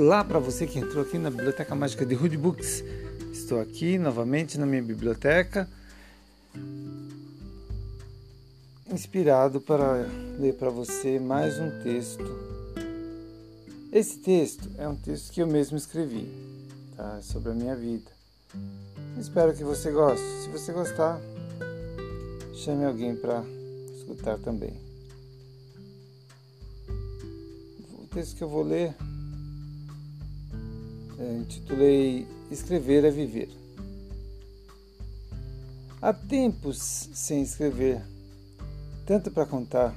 Olá para você que entrou aqui na Biblioteca Mágica de Hood Books. Estou aqui novamente na minha biblioteca, inspirado para ler para você mais um texto. Esse texto é um texto que eu mesmo escrevi, tá? É sobre a minha vida. Espero que você goste. Se você gostar, chame alguém para escutar também. O texto que eu vou ler intitulei Escrever é Viver. Há tempos sem escrever, tanto para contar,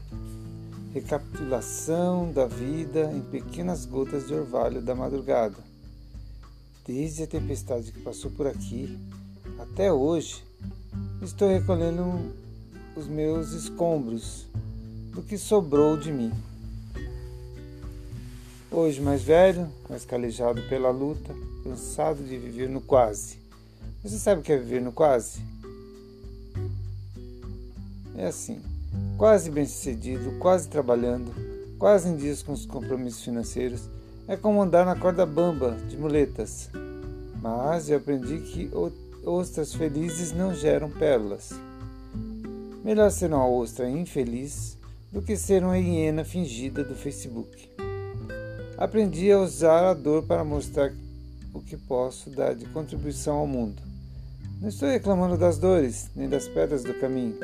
recapitulação da vida em pequenas gotas de orvalho da madrugada. Desde a tempestade que passou por aqui até hoje, estou recolhendo os meus escombros do que sobrou de mim. Hoje mais velho, mais calejado pela luta, cansado de viver no quase. Você sabe o que é viver no quase? É assim, quase bem sucedido, quase trabalhando, quase em dias com os compromissos financeiros. É como andar na corda bamba de muletas. Mas eu aprendi que ostras felizes não geram pérolas. Melhor ser uma ostra infeliz do que ser uma hiena fingida do Facebook. Aprendi a usar a dor para mostrar o que posso dar de contribuição ao mundo. Não estou reclamando das dores, nem das pedras do caminho.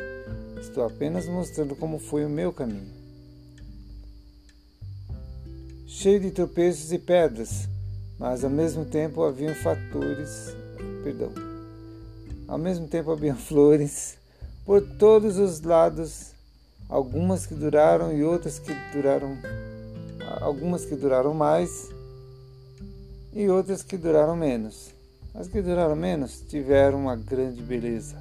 Estou apenas mostrando como foi o meu caminho. Cheio de tropeços e pedras, mas ao mesmo tempo haviam fatores, perdão, ao mesmo tempo haviam flores por todos os lados, algumas que duraram e outras que duraram, algumas que duraram mais e outras que duraram menos. As que duraram menos tiveram uma grande beleza,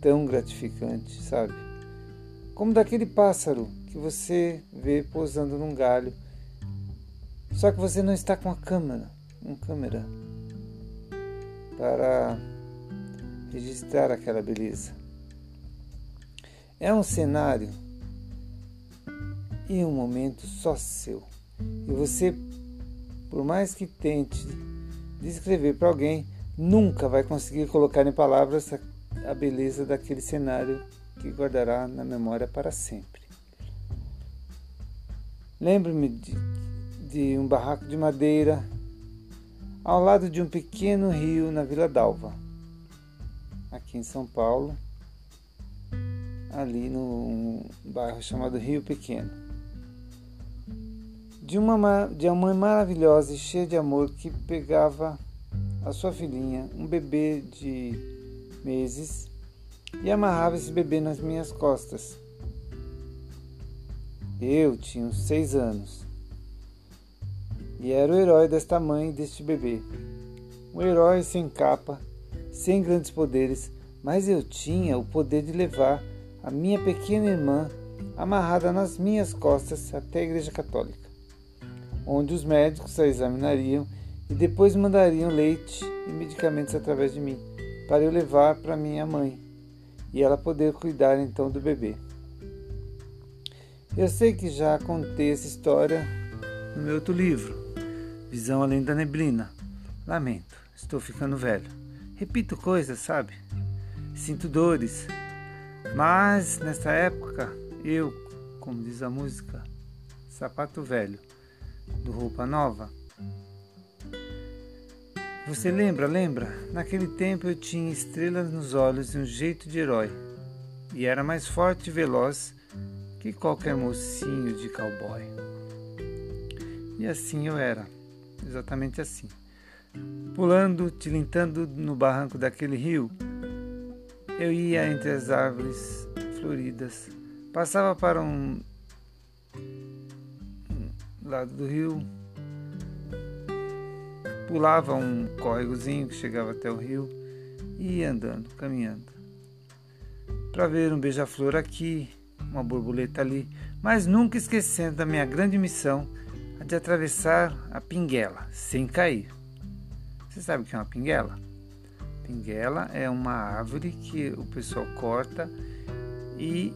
tão gratificante, sabe? Como daquele pássaro que você vê pousando num galho, só que você não está com a câmera, uma câmera para registrar aquela beleza. É um cenário e um momento só seu. E você, por mais que tente descrever para alguém, nunca vai conseguir colocar em palavras a beleza daquele cenário que guardará na memória para sempre. Lembro-me de, de um barraco de madeira ao lado de um pequeno rio na Vila Dalva aqui em São Paulo, ali no bairro chamado Rio Pequeno. De uma, de uma mãe maravilhosa e cheia de amor que pegava a sua filhinha, um bebê de meses, e amarrava esse bebê nas minhas costas. Eu tinha uns seis anos e era o herói desta mãe e deste bebê. Um herói sem capa, sem grandes poderes, mas eu tinha o poder de levar a minha pequena irmã amarrada nas minhas costas até a Igreja Católica, onde os médicos a examinariam e depois mandariam leite e medicamentos através de mim, para eu levar para minha mãe e ela poder cuidar então do bebê. Eu sei que já contei essa história no meu outro livro, Visão Além da Neblina. Lamento, estou ficando velho. Repito coisas, sabe? Sinto dores. Mas nessa época, eu, como diz a música, sapato velho, do roupa nova. Você lembra, lembra? Naquele tempo eu tinha estrelas nos olhos e um jeito de herói. E era mais forte e veloz que qualquer mocinho de cowboy. E assim eu era, exatamente assim pulando, tilintando no barranco daquele rio. Eu ia entre as árvores floridas, passava para um lado do rio, pulava um córregozinho que chegava até o rio e ia andando, caminhando. Para ver um beija-flor aqui, uma borboleta ali, mas nunca esquecendo da minha grande missão de atravessar a pinguela sem cair. Você sabe o que é uma pinguela? Pinguela é uma árvore que o pessoal corta e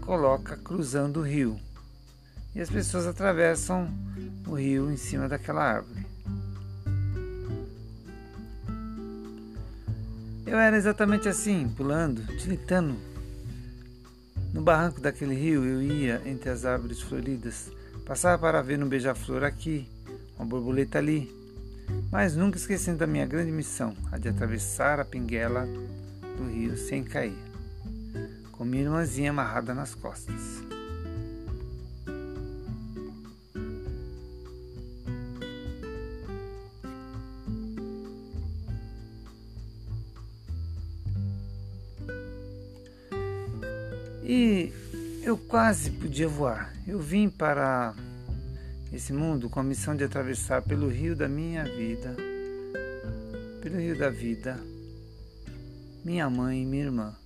coloca cruzando o rio. E as pessoas atravessam o rio em cima daquela árvore. Eu era exatamente assim, pulando, tilitando. No barranco daquele rio eu ia entre as árvores floridas, passava para ver um beija-flor aqui, uma borboleta ali, mas nunca esquecendo da minha grande missão, a de atravessar a pinguela do rio sem cair, com minha irmãzinha amarrada nas costas. Quase podia voar. Eu vim para esse mundo com a missão de atravessar pelo rio da minha vida, pelo rio da vida, minha mãe e minha irmã.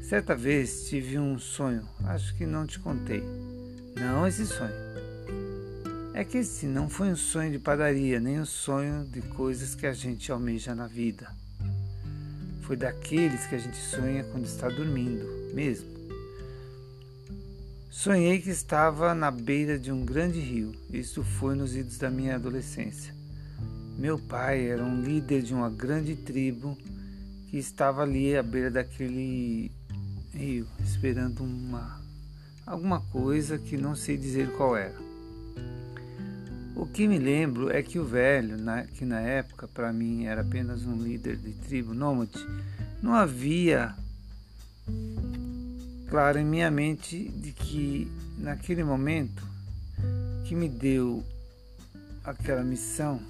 Certa vez tive um sonho, acho que não te contei. Não esse sonho. É que esse não foi um sonho de padaria, nem um sonho de coisas que a gente almeja na vida. Foi daqueles que a gente sonha quando está dormindo mesmo. Sonhei que estava na beira de um grande rio. Isso foi nos idos da minha adolescência. Meu pai era um líder de uma grande tribo que estava ali à beira daquele rio, esperando uma alguma coisa que não sei dizer qual era. O que me lembro é que o velho, na, que na época para mim era apenas um líder de tribo nômade, não havia claro em minha mente de que naquele momento que me deu aquela missão,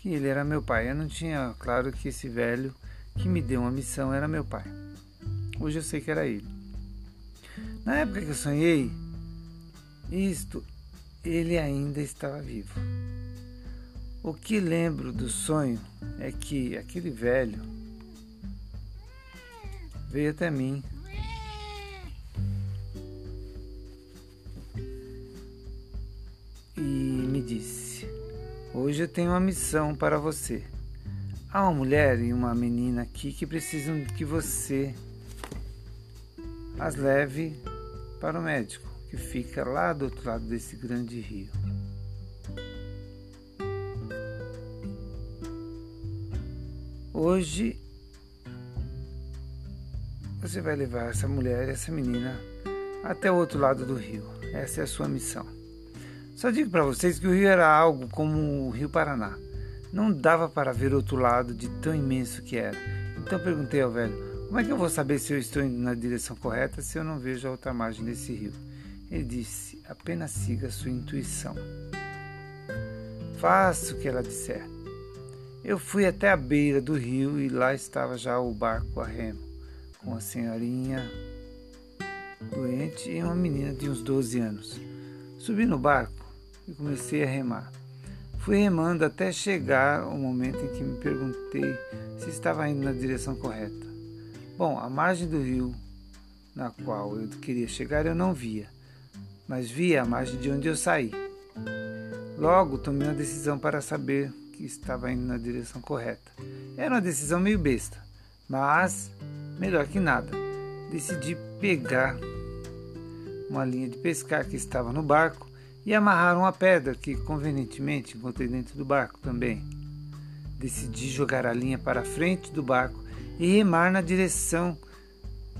que ele era meu pai. Eu não tinha claro que esse velho que me deu uma missão era meu pai. Hoje eu sei que era ele. Na época que eu sonhei isto, ele ainda estava vivo. O que lembro do sonho é que aquele velho veio até mim. E me disse: Hoje eu tenho uma missão para você. Há uma mulher e uma menina aqui que precisam que você as leve para o médico, que fica lá do outro lado desse grande rio. Hoje você vai levar essa mulher, essa menina, até o outro lado do rio. Essa é a sua missão. Só digo para vocês que o rio era algo como o Rio Paraná. Não dava para ver outro lado de tão imenso que era. Então perguntei ao velho: como é que eu vou saber se eu estou indo na direção correta se eu não vejo a outra margem desse rio? Ele disse: apenas siga sua intuição. Faça o que ela disser. Eu fui até a beira do rio e lá estava já o barco a remo uma senhorinha doente e uma menina de uns 12 anos. Subi no barco e comecei a remar. Fui remando até chegar o momento em que me perguntei se estava indo na direção correta. Bom, a margem do rio na qual eu queria chegar eu não via, mas via a margem de onde eu saí. Logo tomei uma decisão para saber que estava indo na direção correta. Era uma decisão meio besta, mas melhor que nada. Decidi pegar uma linha de pescar que estava no barco e amarrar uma pedra que convenientemente encontrei dentro do barco também. Decidi jogar a linha para frente do barco e remar na direção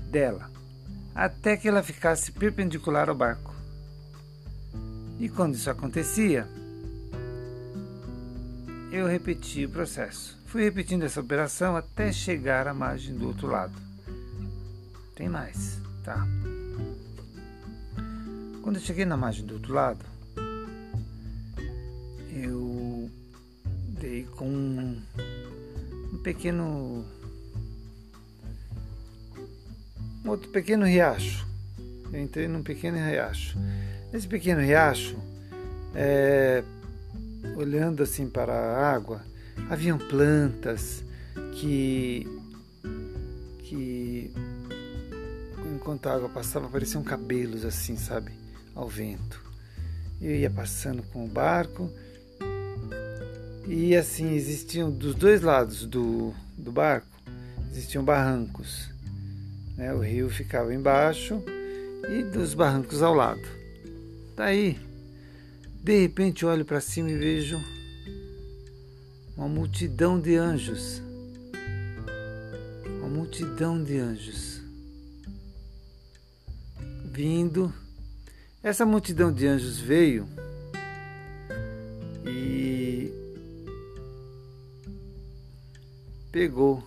dela, até que ela ficasse perpendicular ao barco. E quando isso acontecia, eu repeti o processo. Fui repetindo essa operação até chegar à margem do outro lado. Tem mais, tá? Quando eu cheguei na margem do outro lado, eu dei com um, um pequeno. Um outro pequeno riacho. Eu entrei num pequeno riacho. Nesse pequeno riacho, é, olhando assim para a água, haviam plantas que que enquanto a água passava, pareciam cabelos assim, sabe? Ao vento. Eu ia passando com o barco e assim existiam dos dois lados do, do barco existiam barrancos. Né? O rio ficava embaixo e dos barrancos ao lado. Daí, de repente, olho para cima e vejo uma multidão de anjos. Uma multidão de anjos vindo. Essa multidão de anjos veio e pegou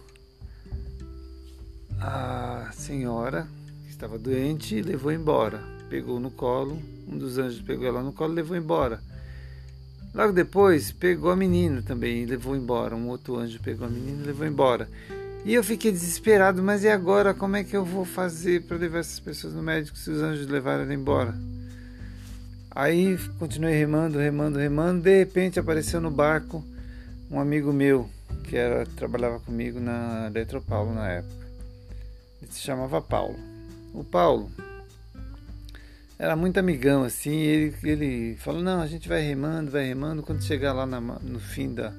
a senhora que estava doente e levou embora. Pegou no colo, um dos anjos pegou ela no colo e levou embora. Logo depois, pegou a menina também e levou embora. Um outro anjo pegou a menina e levou embora. E eu fiquei desesperado, mas e agora? Como é que eu vou fazer para levar essas pessoas no médico se os anjos levaram ela embora? Aí continuei remando, remando, remando. De repente apareceu no barco um amigo meu que era, trabalhava comigo na Eletropaulo na época. Ele se chamava Paulo. O Paulo era muito amigão assim. Ele, ele falou: Não, a gente vai remando, vai remando. Quando chegar lá na, no fim da,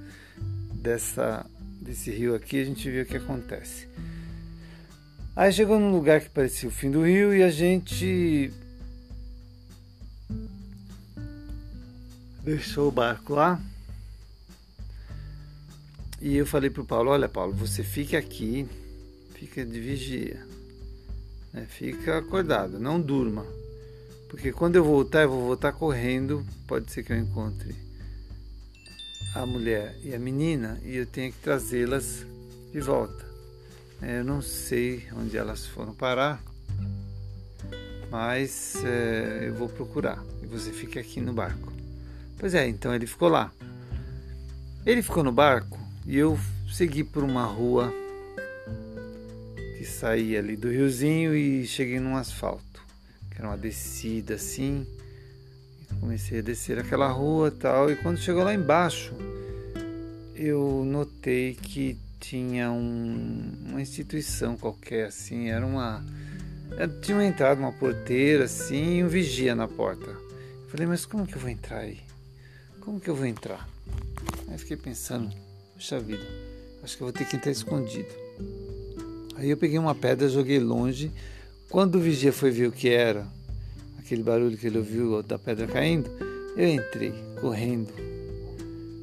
dessa desse rio aqui, a gente vê o que acontece. Aí chegou num lugar que parecia o fim do rio e a gente deixou o barco lá. E eu falei pro Paulo, olha Paulo, você fica aqui, fica de vigia, né? fica acordado, não durma, porque quando eu voltar eu vou voltar correndo, pode ser que eu encontre a mulher e a menina e eu tenho que trazê-las de volta. É, eu não sei onde elas foram parar, mas é, eu vou procurar e você fica aqui no barco. Pois é, então ele ficou lá. Ele ficou no barco e eu segui por uma rua que saía ali do riozinho e cheguei num asfalto, era uma descida assim. Comecei a descer aquela rua tal. E quando chegou lá embaixo eu notei que tinha um, uma instituição qualquer assim. Era uma é, tinha uma entrada uma porteira assim e um vigia na porta. Eu falei mas como que eu vou entrar aí? Como que eu vou entrar? Aí fiquei pensando puxa vida acho que eu vou ter que entrar escondido. Aí eu peguei uma pedra joguei longe quando o vigia foi ver o que era aquele barulho que ele ouviu da pedra caindo, eu entrei correndo,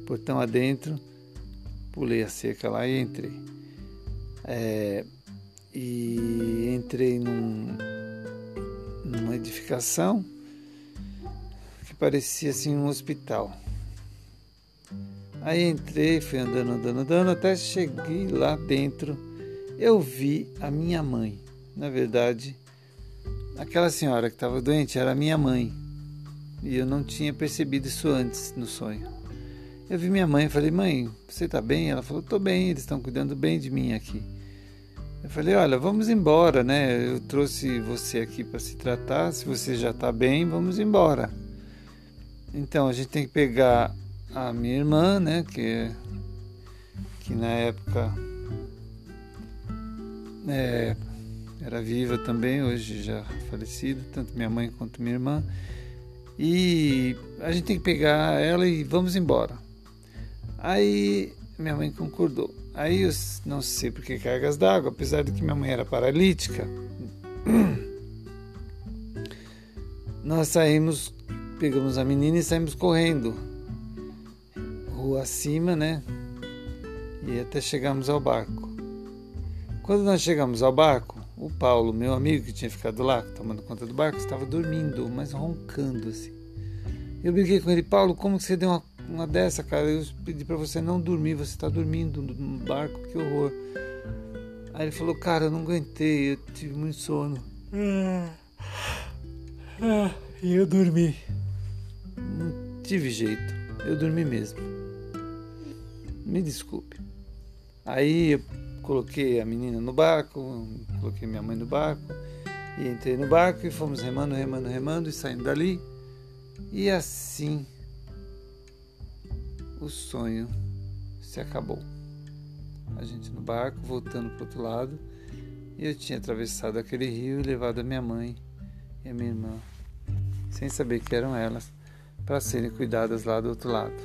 portão adentro, pulei a cerca lá e entrei. É, e entrei num, numa edificação que parecia assim um hospital. Aí entrei, fui andando, andando, andando, até cheguei lá dentro. Eu vi a minha mãe. Na verdade, Aquela senhora que estava doente era minha mãe e eu não tinha percebido isso antes no sonho. Eu vi minha mãe e falei: Mãe, você está bem? Ela falou: Estou bem, eles estão cuidando bem de mim aqui. Eu falei: Olha, vamos embora, né? Eu trouxe você aqui para se tratar. Se você já está bem, vamos embora. Então a gente tem que pegar a minha irmã, né? Que, que na época é, era viva também, hoje já falecida, tanto minha mãe quanto minha irmã. E a gente tem que pegar ela e vamos embora. Aí minha mãe concordou. Aí eu não sei por que cargas d'água, apesar de que minha mãe era paralítica. Nós saímos, pegamos a menina e saímos correndo. Rua acima, né? E até chegamos ao barco. Quando nós chegamos ao barco, o Paulo, meu amigo que tinha ficado lá tomando conta do barco, estava dormindo, mas roncando assim. Eu briguei com ele, Paulo, como que você deu uma, uma dessa, cara? Eu pedi para você não dormir, você está dormindo no barco, que horror. Aí ele falou, cara, eu não aguentei, eu tive muito sono. E eu dormi. Não tive jeito, eu dormi mesmo. Me desculpe. Aí eu coloquei a menina no barco, coloquei minha mãe no barco e entrei no barco e fomos remando, remando, remando e saindo dali. E assim o sonho se acabou. A gente no barco, voltando para o outro lado, e eu tinha atravessado aquele rio e levado a minha mãe e a minha irmã, sem saber que eram elas, para serem cuidadas lá do outro lado.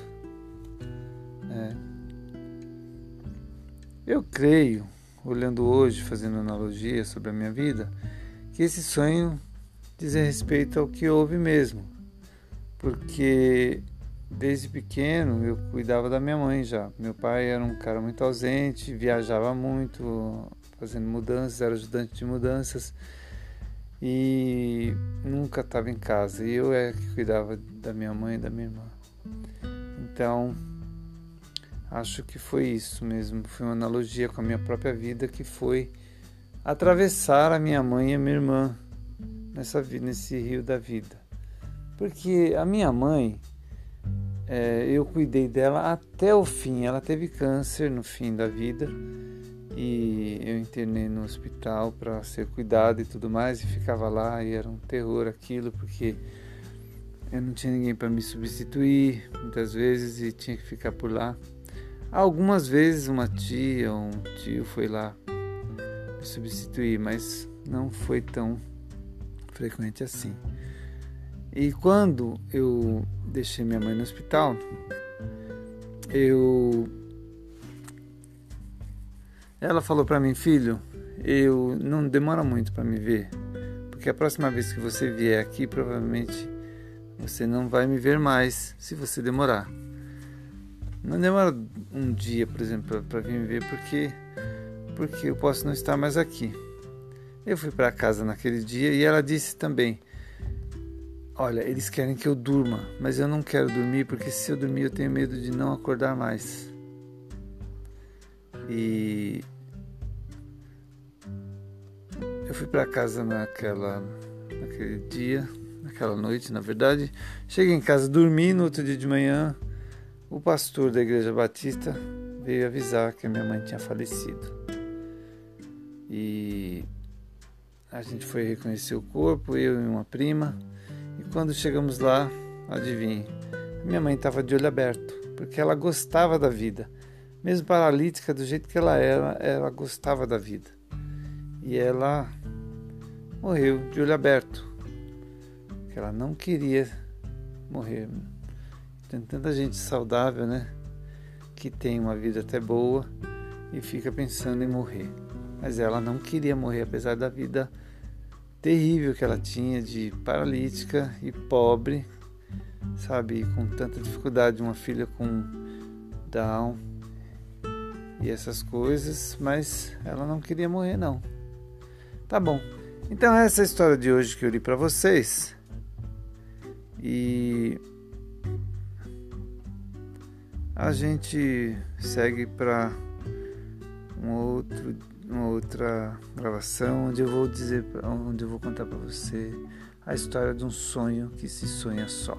É. Eu creio, olhando hoje, fazendo analogia sobre a minha vida, que esse sonho dizem respeito ao que houve mesmo, porque desde pequeno eu cuidava da minha mãe já. Meu pai era um cara muito ausente, viajava muito, fazendo mudanças, era ajudante de mudanças e nunca estava em casa. E eu é que cuidava da minha mãe e da minha irmã. Então, acho que foi isso mesmo. Foi uma analogia com a minha própria vida que foi atravessar a minha mãe e a minha irmã nessa nesse rio da vida. Porque a minha mãe, é, eu cuidei dela até o fim. Ela teve câncer no fim da vida e eu internei no hospital para ser cuidado e tudo mais e ficava lá e era um terror aquilo porque eu não tinha ninguém para me substituir muitas vezes e tinha que ficar por lá. Algumas vezes uma tia ou um tio foi lá me substituir, mas não foi tão frequente assim. E quando eu deixei minha mãe no hospital, eu ela falou para mim, filho, eu não demora muito para me ver, porque a próxima vez que você vier aqui, provavelmente você não vai me ver mais se você demorar. Não demora um dia, por exemplo, para vir me ver, porque porque eu posso não estar mais aqui. Eu fui para casa naquele dia e ela disse também: Olha, eles querem que eu durma, mas eu não quero dormir porque se eu dormir eu tenho medo de não acordar mais. E eu fui para casa naquela naquele dia, naquela noite, na verdade. Cheguei em casa, dormi no outro dia de manhã. O pastor da igreja batista veio avisar que a minha mãe tinha falecido. E a gente foi reconhecer o corpo, eu e uma prima. E quando chegamos lá, adivinhe, minha mãe estava de olho aberto, porque ela gostava da vida. Mesmo paralítica, do jeito que ela era, ela gostava da vida. E ela morreu de olho aberto, porque ela não queria morrer. Tem tanta gente saudável, né? Que tem uma vida até boa e fica pensando em morrer. Mas ela não queria morrer, apesar da vida terrível que ela tinha de paralítica e pobre, sabe, com tanta dificuldade, uma filha com Down e essas coisas, mas ela não queria morrer não. Tá bom. Então essa é a história de hoje que eu li para vocês. E a gente segue para um outro uma outra gravação onde eu vou dizer, onde eu vou contar para você a história de um sonho que se sonha só.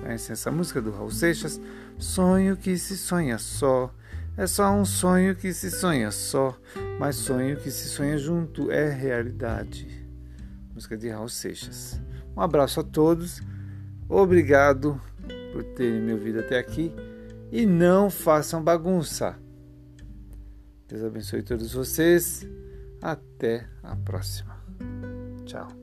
Conhece essa música do Raul Seixas? Sonho que se sonha só. É só um sonho que se sonha só, mas sonho que se sonha junto é realidade. Música de Raul Seixas. Um abraço a todos. Obrigado por terem me ouvido até aqui e não façam bagunça. Deus abençoe todos vocês. Até a próxima. Tchau.